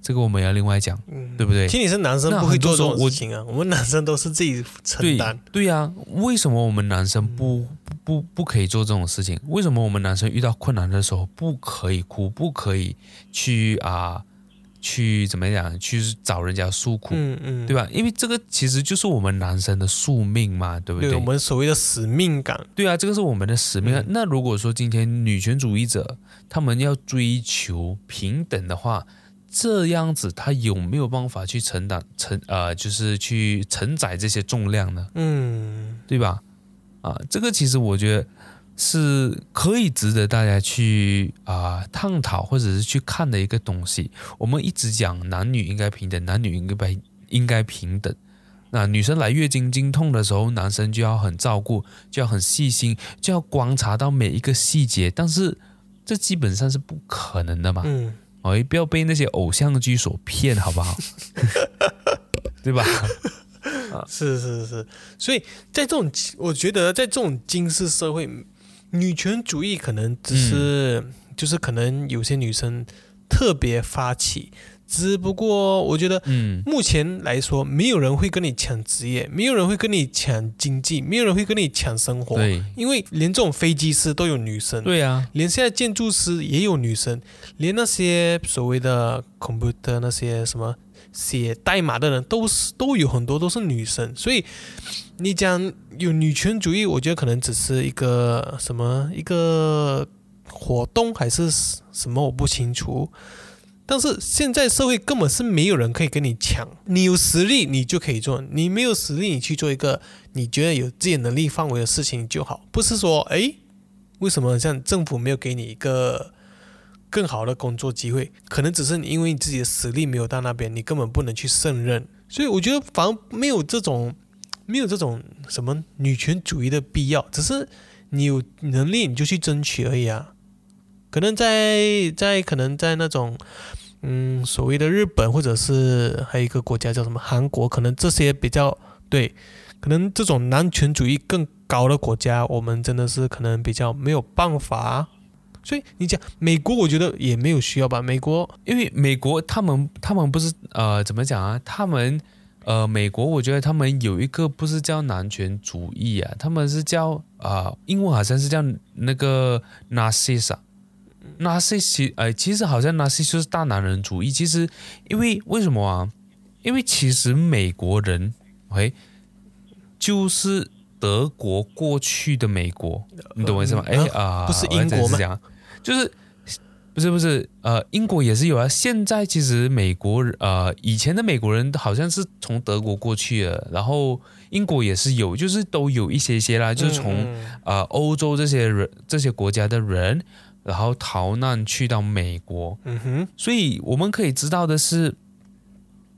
这个我们要另外讲，对不对？听你是男生不会做这种事情啊，我们男生都是自己承担。对呀，为什么我们男生不不不可以做这种事情？为什么我们男生遇到困难的时候不可以哭，不可以去啊？去怎么讲？去找人家诉苦，嗯嗯，对吧？因为这个其实就是我们男生的宿命嘛，对不对？我们所谓的使命感，对啊，这个是我们的使命。那如果说今天女权主义者他们要追求平等的话，这样子他有没有办法去承担承呃，就是去承载这些重量呢？嗯，对吧？啊，这个其实我觉得。是可以值得大家去啊探讨或者是去看的一个东西。我们一直讲男女应该平等，男女应该应该平等。那女生来月经经痛的时候，男生就要很照顾，就要很细心，就要观察到每一个细节。但是这基本上是不可能的嘛？嗯，哎，不要被那些偶像剧所骗，好不好？[LAUGHS] 对吧？啊，是是是。所以在这种，我觉得在这种金氏社会。女权主义可能只是，就是可能有些女生特别发起，只不过我觉得，嗯，目前来说，没有人会跟你抢职业，没有人会跟你抢经济，没有人会跟你抢生活，对，因为连这种飞机师都有女生，对啊，连现在建筑师也有女生，连那些所谓的 computer 那些什么。写代码的人都是都有很多都是女生，所以你讲有女权主义，我觉得可能只是一个什么一个活动还是什么，我不清楚。但是现在社会根本是没有人可以跟你抢，你有实力你就可以做，你没有实力你去做一个你觉得有自己能力范围的事情就好，不是说哎为什么像政府没有给你一个。更好的工作机会，可能只是你因为你自己的实力没有到那边，你根本不能去胜任。所以我觉得反而没有这种没有这种什么女权主义的必要，只是你有能力你就去争取而已啊。可能在在可能在那种嗯所谓的日本或者是还有一个国家叫什么韩国，可能这些比较对，可能这种男权主义更高的国家，我们真的是可能比较没有办法。所以你讲美国，我觉得也没有需要吧。美国因为美国他们他们不是呃怎么讲啊？他们呃美国，我觉得他们有一个不是叫男权主义啊，他们是叫啊英文好像是叫那个 narcissist。narcissist 呃其实好像 narcissist 就是大男人主义。其实因为为什么啊？因为其实美国人，OK，就是德国过去的美国，你懂我意思吗？哎啊，不是英国吗就是不是不是呃，英国也是有啊。现在其实美国呃，以前的美国人好像是从德国过去的，然后英国也是有，就是都有一些些啦，就是从嗯呃欧洲这些人这些国家的人，然后逃难去到美国，嗯哼，所以我们可以知道的是，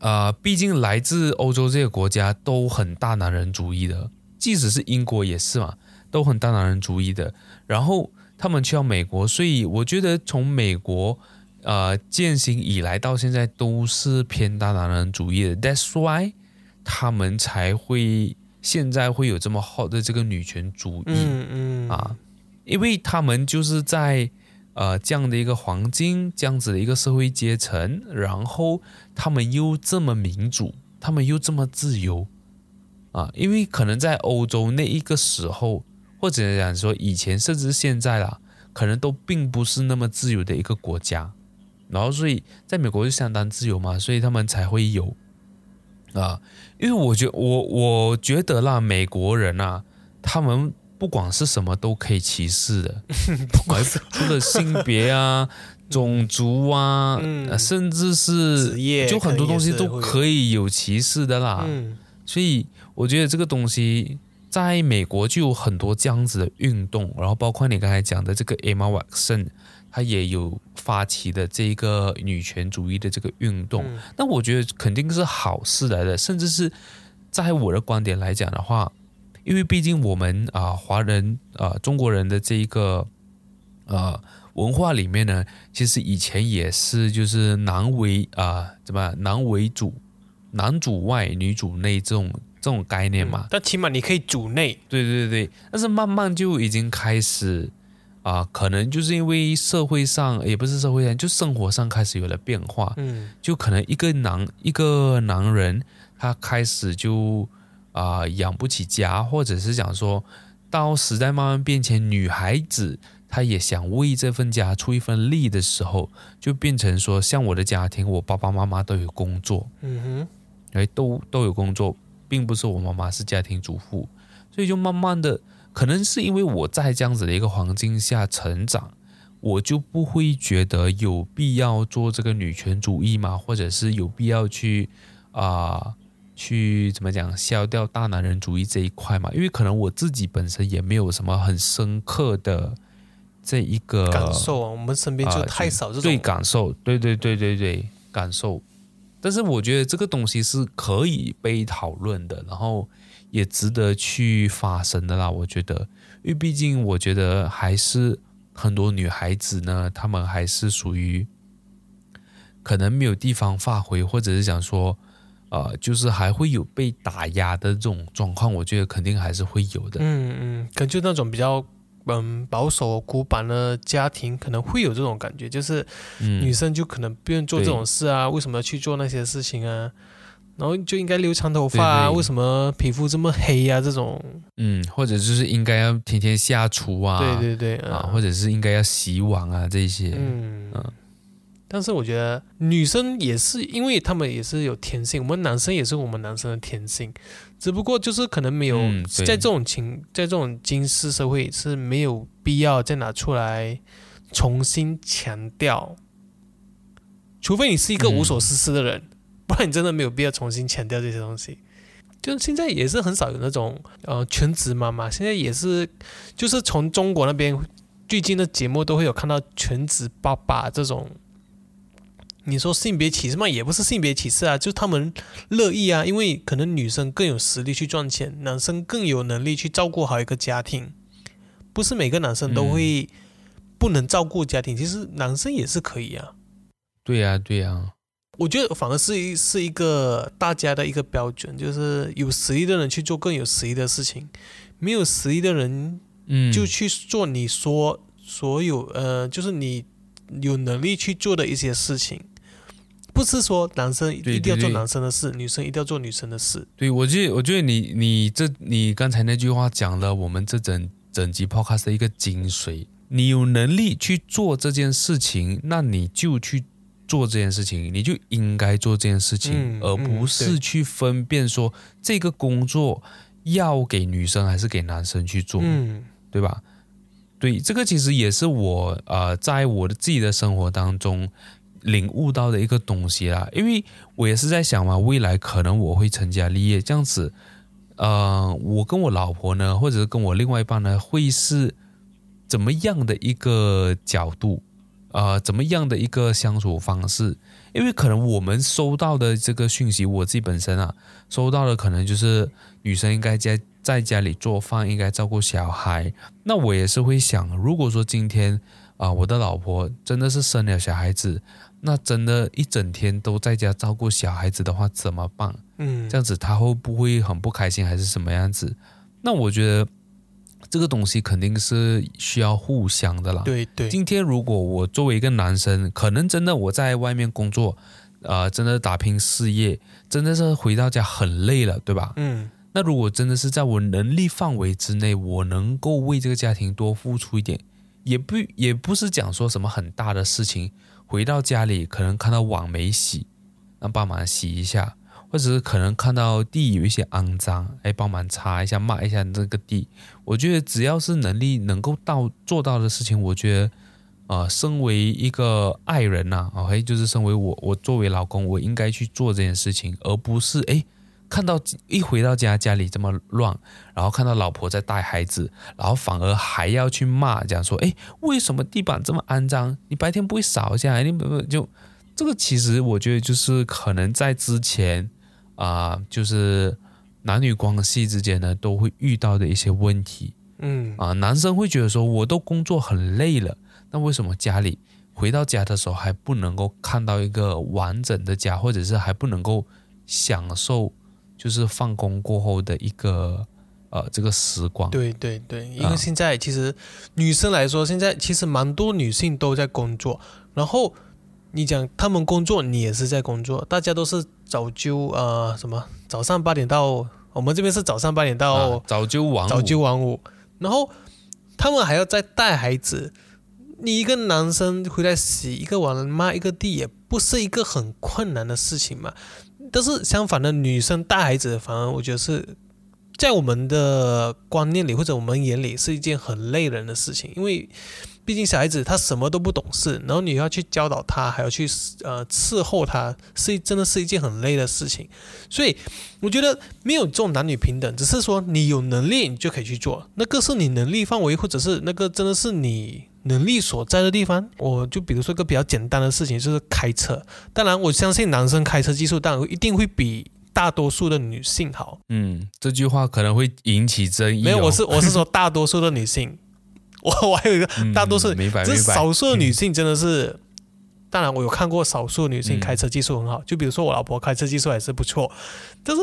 呃，毕竟来自欧洲这些国家都很大男人主义的，即使是英国也是嘛，都很大男人主义的。然后他们去到美国，所以我觉得从美国呃践行以来到现在都是偏大男人主义的。That's why 他们才会现在会有这么好的这个女权主义。嗯嗯啊，因为他们就是在呃这样的一个黄金，这样子的一个社会阶层，然后他们又这么民主，他们又这么自由啊，因为可能在欧洲那一个时候，或者讲说以前甚至是现在啦，可能都并不是那么自由的一个国家，然后所以在美国就相当自由嘛，所以他们才会有啊，因为我觉我我觉得啦，美国人啊，他们不管是什么都可以歧视的，[LAUGHS] 不管是除了性别啊、种族啊，甚至是职业就很多东西都可以有歧视的啦。嗯所以我觉得这个东西在美国就有很多这样子的运动，然后包括你刚才讲的这个 Emma Watson，她也有发起的这个女权主义的这个运动。嗯那我觉得肯定是好事来的，甚至是在我的观点来讲的话，因为毕竟我们啊、华人啊、中国人的这一个呃文化里面呢，其实以前也是就是男为啊、怎么男为主，男主外女主内这种这种概念嘛。但起码你可以主内，对对对，但是慢慢就已经开始啊、可能就是因为社会上也不是社会上，就生活上开始有了变化，嗯。就可能一个男一个男人，他开始就啊、养不起家，或者是讲说到时代慢慢变迁，女孩子她也想为这份家出一份力的时候，就变成说，像我的家庭，我爸爸妈妈都有工作，嗯哼。哎，都都有工作，并不是我妈妈是家庭主妇，所以就慢慢的，可能是因为我在这样子的一个环境下成长，我就不会觉得有必要做这个女权主义嘛，或者是有必要去啊、去怎么讲消掉大男人主义这一块嘛，因为可能我自己本身也没有什么很深刻的这一个，感受啊，我们身边就啊太少这种对感受，对对对对对感受。但是我觉得这个东西是可以被讨论的，然后也值得去发生的啦。我觉得，因为毕竟我觉得还是很多女孩子呢，她们还是属于可能没有地方发挥，或者是讲说，呃，就是还会有被打压的这种状况，我觉得肯定还是会有的。嗯嗯，可能就那种比较嗯保守古板的家庭，可能会有这种感觉，就是嗯，女生就可能不愿做这种事啊，为什么要去做那些事情啊？然后就应该留长头发啊，对对。为什么皮肤这么黑啊？这种，嗯，或者就是应该要天天下厨啊，对对对，啊，嗯。或者是应该要洗碗啊这些。嗯。嗯。但是我觉得女生也是，因为她们也是有天性，我们男生也是我们男生的天性，只不过就是可能没有、嗯在这种情，在这种今世社会是没有必要再拿出来重新强调，除非你是一个嗯无所事事的人，不然你真的没有必要重新强调这些东西。就现在也是很少有那种呃全职妈妈，现在也是就是从中国那边最近的节目都会有看到全职爸爸这种。你说性别歧视嘛，也不是性别歧视啊，就是他们乐意啊，因为可能女生更有实力去赚钱，男生更有能力去照顾好一个家庭，不是每个男生都会不能照顾家庭，其实男生也是可以啊。对呀、对呀、我觉得反而是一是一个大家的一个标准，就是有实力的人去做更有实力的事情，没有实力的人嗯，就去做你说所有呃，就是你有能力去做的一些事情，不是说男生一定要做男生的事，女生一定要做女生的事。对我觉得，我觉得你你这你刚才那句话讲了我们这整整集 podcast 的一个精髓。你有能力去做这件事情，那你就去做这件事情，你就应该做这件事情，嗯而不是去分辨说这个工作要给女生还是给男生去做。嗯对吧？对，这个其实也是我呃，在我的自己的生活当中领悟到的一个东西啦。因为我也是在想嘛，未来可能我会成家立业，这样子，呃，我跟我老婆呢，或者是跟我另外一半呢，会是怎么样的一个角度？呃，怎么样的一个相处方式？因为可能我们收到的这个讯息，我自己本身啊，收到的可能就是女生应该在在家里做饭，应该照顾小孩。那我也是会想，如果说今天啊、我的老婆真的是生了小孩子，那真的一整天都在家照顾小孩子的话，怎么办？嗯，这样子他会不会很不开心，还是什么样子？那我觉得这个东西肯定是需要互相的啦。对对，今天如果我作为一个男生，可能真的我在外面工作，呃，真的打拼事业，真的是回到家很累了，对吧？嗯那如果真的是在我能力范围之内，我能够为这个家庭多付出一点，也不也不是讲说什么很大的事情。回到家里可能看到碗没洗，那帮忙洗一下，或者是可能看到地有一些肮脏，哎，帮忙擦一下、抹一下这个地。我觉得只要是能力能够到做到的事情，我觉得，呃，身为一个爱人呐、啊，OK，就是身为我，我作为老公，我应该去做这件事情，而不是哎。看到一回到家，家里这么乱，然后看到老婆在带孩子，然后反而还要去骂，讲说，哎，为什么地板这么肮脏？你白天不会扫一下？你不不就这个？其实我觉得就是可能在之前啊、就是男女关系之间呢，都会遇到的一些问题嗯啊、男生会觉得说，我都工作很累了，那为什么家里回到家的时候还不能够看到一个完整的家，或者是还不能够享受？就是放工过后的一个呃这个时光。对对对，因啊为现在其实女生来说，现在其实蛮多女性都在工作，然后你讲她们工作，你也是在工作，大家都是早就呃什么早上八点到，我们这边是早上八点到啊早九晚，早九晚五，然后他们还要再带孩子。你一个男生回来洗一个碗、抹一个地，也不是一个很困难的事情嘛。但是相反的，女生带孩子，反而我觉得是在我们的观念里或者我们眼里是一件很累人的事情，因为毕竟小孩子他什么都不懂事，然后你要去教导他，还要去呃伺候他，是真的是一件很累的事情。所以我觉得没有这种男女平等，只是说你有能力你就可以去做，那个是你能力范围，或者是那个真的是你能力所在的地方。我就比如说一个比较简单的事情，就是开车。当然，我相信男生开车技术当然一定会比大多数的女性好。嗯，这句话可能会引起争议、哦。没有，我是我是说 [LAUGHS] 大多数的女性，[LAUGHS] 我我还有一个嗯大多数。这少数的女性真的是。当然，我有看过少数女性嗯开车技术很好，就比如说我老婆开车技术还是不错，但是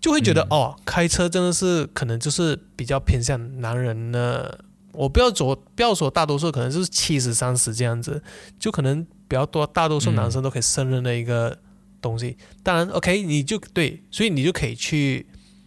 就会觉得、嗯哦，开车真的是可能就是比较偏向男人呢。我不要说不要说大多数，可能就是七十三十这样子，就可能比较多大多数男生都可以胜任的一个东西。当然，OK，你就对，所以你就可以去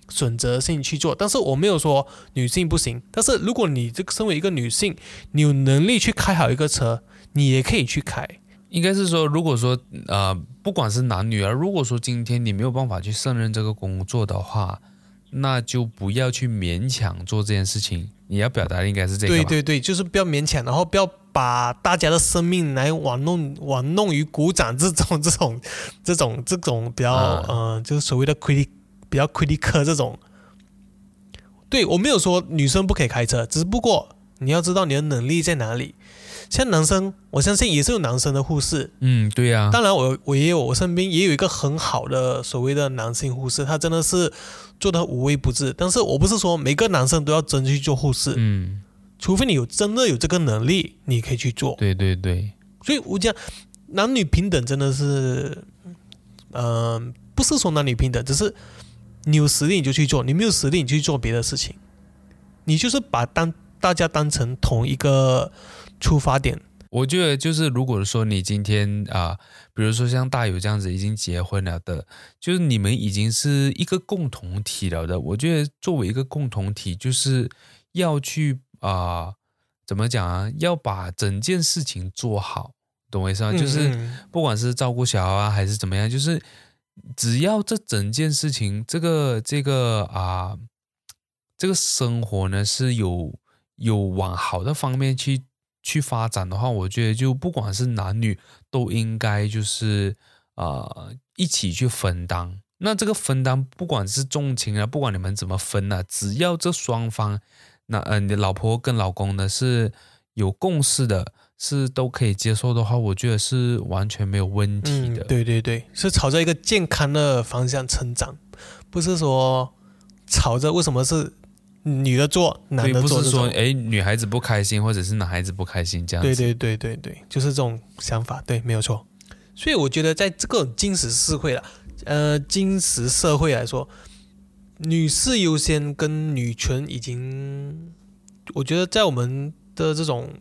选择性去做。但是我没有说女性不行，但是如果你这个身为一个女性，你有能力去开好一个车，你也可以去开。应该是说，如果说呃，不管是男女啊，如果说今天你没有办法去胜任这个工作的话，那就不要去勉强做这件事情。你要表达的应该是这个对对对，就是不要勉强，然后不要把大家的生命来玩弄玩弄于股掌这种这种这种这种比较、嗯呃，就是所谓的 critic 比较 critical 这种。对我没有说女生不可以开车，只不过你要知道你的能力在哪里。像男生，我相信也是有男生的护士，嗯，对呀、当然我我也有我身边也有一个很好的所谓的男性护士，他真的是做的无微不至。但是我不是说每个男生都要争去做护士，嗯，除非你有真的有这个能力，你可以去做。对对对，所以我讲男女平等真的是，嗯、不是说男女平等，只是你有实力你就去做，你没有实力你去做别的事情，你就是把当大家当成同一个出发点。我觉得就是，如果说你今天啊、比如说像大友这样子已经结婚了的，就是你们已经是一个共同体了的。我觉得作为一个共同体，就是要去啊、怎么讲啊？要把整件事情做好，懂我意思吗？就是嗯不管是照顾小孩啊，还是怎么样，就是只要这整件事情，这个这个啊、这个生活呢是有有往好的方面去去发展的话，我觉得就不管是男女都应该就是呃一起去分担。那这个分担，不管是重情啊，不管你们怎么分啊，只要这双方，那呃你老婆跟老公呢是有共识的，是都可以接受的话，我觉得是完全没有问题的。，对对对，是朝着一个健康的方向成长，不是说朝着为什么是女的做，男的做不是。说哎女孩子不开心，或者是男孩子不开心这样子。对对对对对，就是这种想法，对，没有错。所以我觉得在这个金石社会了，呃，金石社会来说，女士优先跟女权已经，我觉得在我们的这种，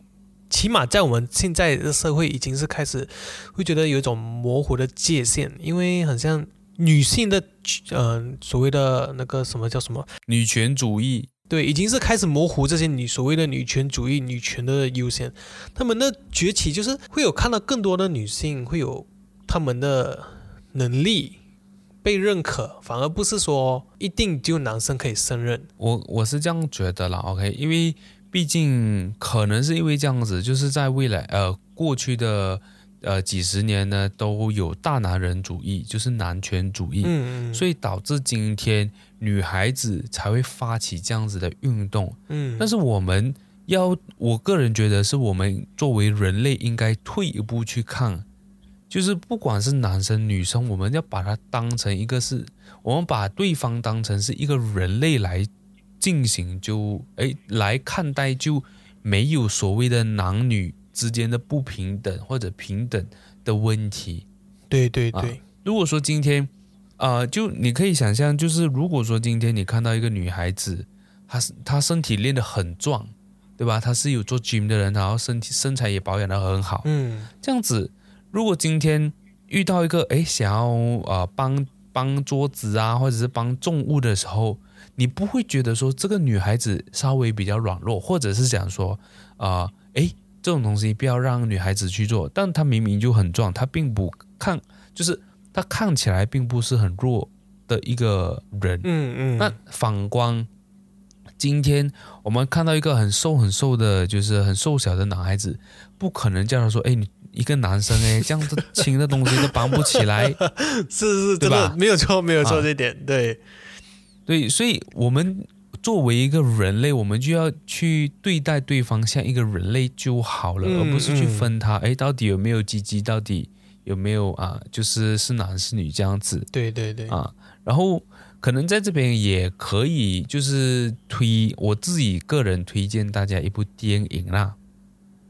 起码在我们现在的社会已经是开始会觉得有一种模糊的界限，因为很像女性的，嗯、所谓的那个什么叫什么女权主义，对，已经是开始模糊这些女所谓的女权主义、女权的优先，他们的崛起就是会有看到更多的女性会有她们的能力被认可，反而不是说一定就男生可以胜任。我我是这样觉得啦，OK，因为毕竟可能是因为这样子，就是在未来呃过去的呃几十年呢，都有大男人主义，就是男权主义，嗯嗯，所以导致今天女孩子才会发起这样子的运动。嗯，但是我们要，我个人觉得是我们作为人类应该退一步去看，就是不管是男生女生，我们要把它当成一个是，我们把对方当成是一个人类来进行就，诶来看待，就没有所谓的男女之间的不平等或者平等的问题。对对对，如果说今天，呃，就你可以想象，就是如果说今天你看到一个女孩子，她是她身体练得很壮，对吧？她是有做 gym 的人，然后身体身材也保养得很好，嗯这样子，如果今天遇到一个诶想要呃帮帮桌子啊，或者是帮重物的时候，你不会觉得说这个女孩子稍微比较软弱，或者是想说啊，诶这种东西不要让女孩子去做，但她明明就很壮，她并不看，就是她看起来并不是很弱的一个人，嗯嗯，那反观今天我们看到一个很瘦很瘦的，就是很瘦小的男孩子，不可能叫他说：“哎，你一个男生哎，这样子轻的东西都搬不起来。[LAUGHS] 是是对吧？没有错，没有错啊这一点，对，”对，所以我们作为一个人类，我们就要去对待对方像一个人类就好了，嗯而不是去嗯。分他哎，到底有没有鸡鸡，到底有没有啊，就是是男是女这样子。对对对，啊，然后可能在这边也可以就是推我自己个人推荐大家一部电影啦，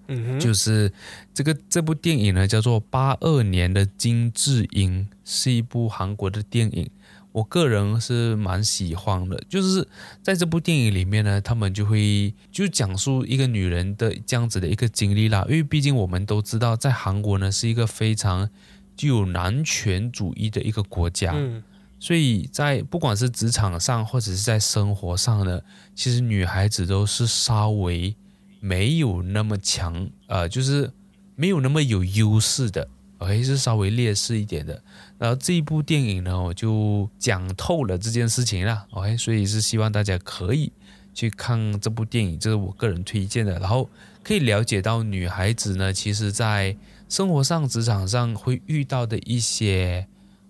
嗯哼，就是这个这部电影呢叫做八二年的金智英，是一部韩国的电影。我个人是蛮喜欢的，就是在这部电影里面呢，他们就会就讲述一个女人的这样子的一个经历啦。因为毕竟我们都知道，在韩国呢是一个非常具有男权主义的一个国家，嗯所以在不管是职场上或者是在生活上呢，其实女孩子都是稍微没有那么强，呃，就是没有那么有优势的，OK，是稍微劣势一点的。然后这一部电影呢，我就讲透了这件事情啦，OK，所以是希望大家可以去看这部电影，这是我个人推荐的，然后可以了解到女孩子呢，其实在生活上、职场上会遇到的一些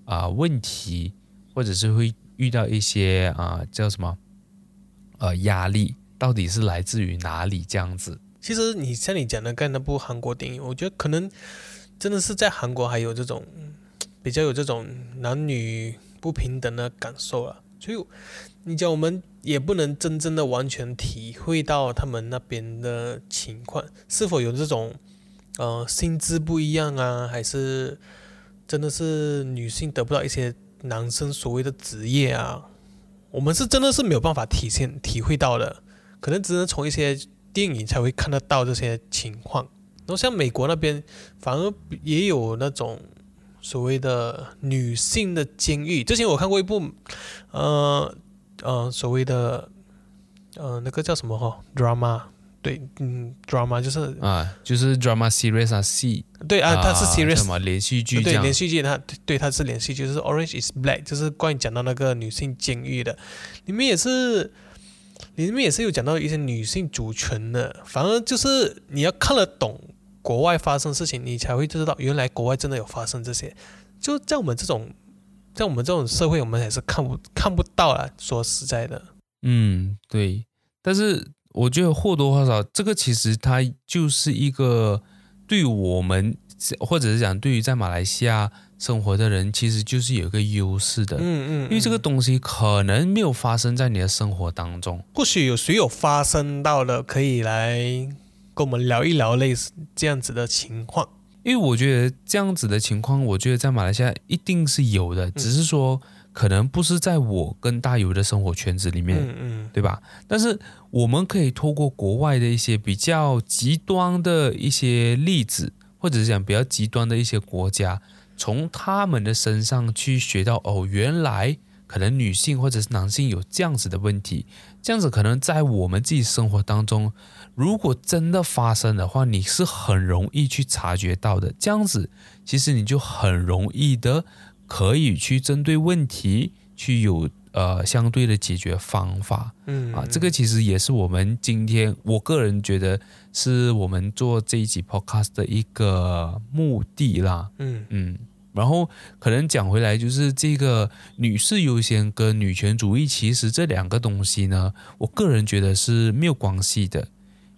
啊、问题。或者是会遇到一些啊、叫什么呃压力，到底是来自于哪里这样子？其实你像你讲的刚才那部韩国电影，我觉得可能真的是在韩国还有这种比较有这种男女不平等的感受啊。所以你讲我们也不能真正的完全体会到他们那边的情况，是否有这种呃薪资不一样啊，还是真的是女性得不到一些男生所谓的职业啊？我们是真的是没有办法体现体会到的，可能只能从一些电影才会看得到这些情况。然后像美国那边，反而也有那种所谓的女性的监狱。之前我看过一部，呃呃，所谓的呃那个叫什么哈，drama，对，嗯，drama 就是啊，就是 drama series 啊，戏，对啊，它是 series 什么连续剧对，连续剧它对它是连续剧，就是 Orange is Black，就是关于讲到那个女性监狱的，里面也是。里面也是有讲到一些女性主权的，反而就是你要看得懂国外发生事情，你才会知道原来国外真的有发生这些。就在我们这种，在我们这种社会，我们也是看不看不到啊。说实在的，嗯，对。但是我觉得或多或少，这个其实它就是一个对我们，或者是讲对于在马来西亚生活的人，其实就是有一个优势的。嗯嗯，因为这个东西可能没有发生在你的生活当中。或许有谁有发生到的，可以来跟我们聊一聊类似这样子的情况。因为我觉得这样子的情况，我觉得在马来西亚一定是有的，只是说可能不是在我跟大游的生活圈子里面，嗯嗯，对吧？但是我们可以透过国外的一些比较极端的一些例子，或者是讲比较极端的一些国家，从他们的身上去学到哦，原来可能女性或者是男性有这样子的问题，这样子可能在我们自己生活当中，如果真的发生的话，你是很容易去察觉到的。这样子，其实你就很容易的可以去针对问题去有呃相对的解决方法。嗯啊，这个其实也是我们今天我个人觉得是我们做这一集 podcast 的一个目的啦。嗯嗯，然后可能讲回来，就是这个女士优先跟女权主义，其实这两个东西呢，我个人觉得是没有关系的，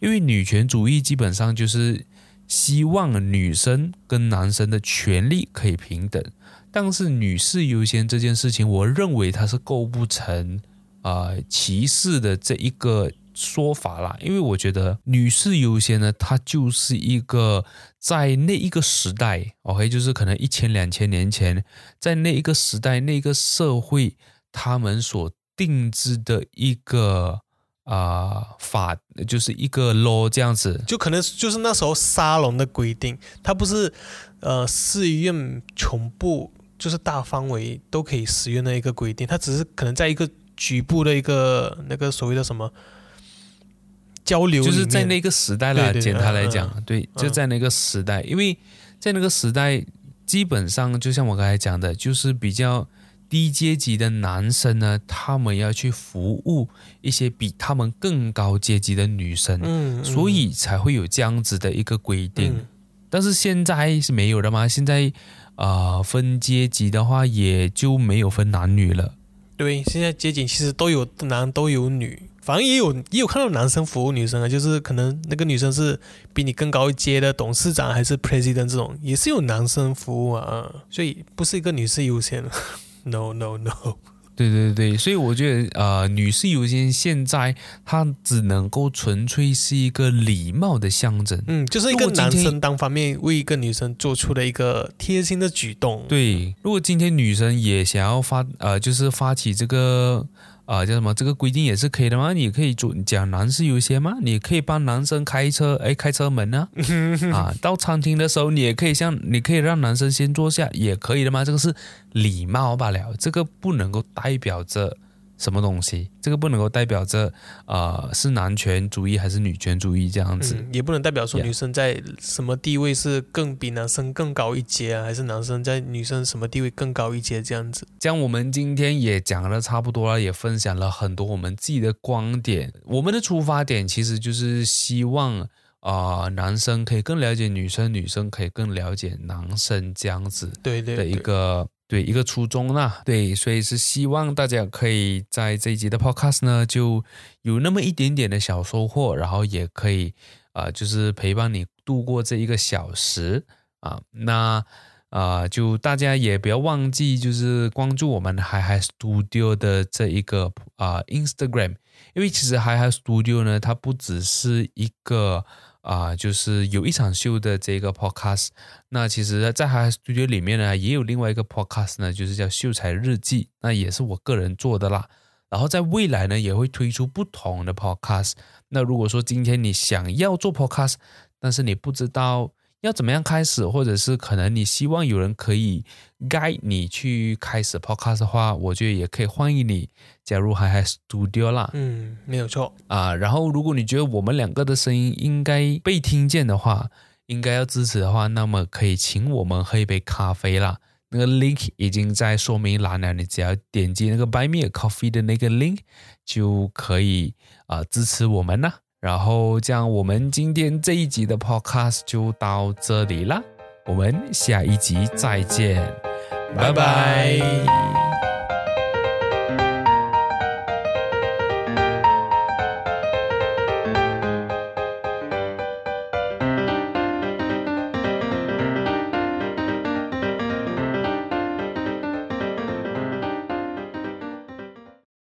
因为女权主义基本上就是希望女生跟男生的权利可以平等，但是女士优先这件事情，我认为它是构不成呃歧视的这一个说法啦，因为我觉得女士优先呢，它就是一个在那一个时代，OK，就是可能一千两千年前，在那一个时代、那个社会，他们所定制的一个啊、法，就是一个 law 这样子。就可能就是那时候沙龙的规定，它不是呃市医院全部就是大范围都可以使用的一个规定，它只是可能在一个局部的一个那个所谓的什么交流，就是在那个时代了，简单来嗯讲，对，就在那个时代，因为在那个时代，基本上就像我刚才讲的，就是比较低阶级的男生呢，他们要去服务一些比他们更高阶级的女生，嗯，嗯所以才会有这样子的一个规定。嗯但是现在是没有的吗？现在啊、呃分阶级的话，也就没有分男女了。对，现在街景其实都有男都有女，反正也有也有看到男生服务女生啊，就是可能那个女生是比你更高一阶的董事长还是 president 这种，也是有男生服务啊，所以不是一个女士优先，no no no，[LAUGHS] 对对对，所以我觉得呃，女士优先现在它只能够纯粹是一个礼貌的象征。嗯，就是一个男生单方面为一个女生做出的一个贴心的举动，对，如果今天女生也想要发呃，就是发起这个呃叫什么这个规定也是可以的吗？你可以主讲男士优先吗？你可以帮男生开车，哎，开车门呢、[LAUGHS] 啊？到餐厅的时候，你也可以像你可以让男生先坐下，也可以的吗？这个是礼貌罢了，这个不能够代表着什么东西，这个不能够代表着呃是男权主义还是女权主义这样子。嗯，也不能代表说女生在什么地位是更比男生更高一阶啊，还是男生在女生什么地位更高一阶这样子。这样我们今天也讲了差不多了，也分享了很多我们自己的观点。我们的出发点其实就是希望啊、呃男生可以更了解女生，女生可以更了解男生这样子对对的一对个对一个初衷啦。对，所以是希望大家可以在这一集的 podcast 呢，就有那么一点点的小收获，然后也可以啊、就是陪伴你度过这一个小时啊。那啊，就大家也不要忘记，就是关注我们 Hi Hi Studio 的这一个啊 Instagram，因为其实 Hi Hi Studio 呢，它不只是一个啊，就是有一场秀的这个 podcast，那其实在他 studio 里面呢，也有另外一个 podcast 呢，就是叫秀才日记，那也是我个人做的啦。然后在未来呢，也会推出不同的 podcast。那如果说今天你想要做 podcast，但是你不知道要怎么样开始，或者是可能你希望有人可以 guide 你去开始 podcast 的话，我觉得也可以欢迎你加入海海 Studio 啦。嗯，没有错啊。然后如果你觉得我们两个的声音应该被听见的话，应该要支持的话，那么可以请我们喝一杯咖啡啦。那个 link 已经在说明栏了，你只要点击那个 Buy Me a Coffee 的那个 link 就可以啊支持我们啦。然后这样，我们今天这一集的 podcast 就到这里啦，我们下一集再见，拜拜。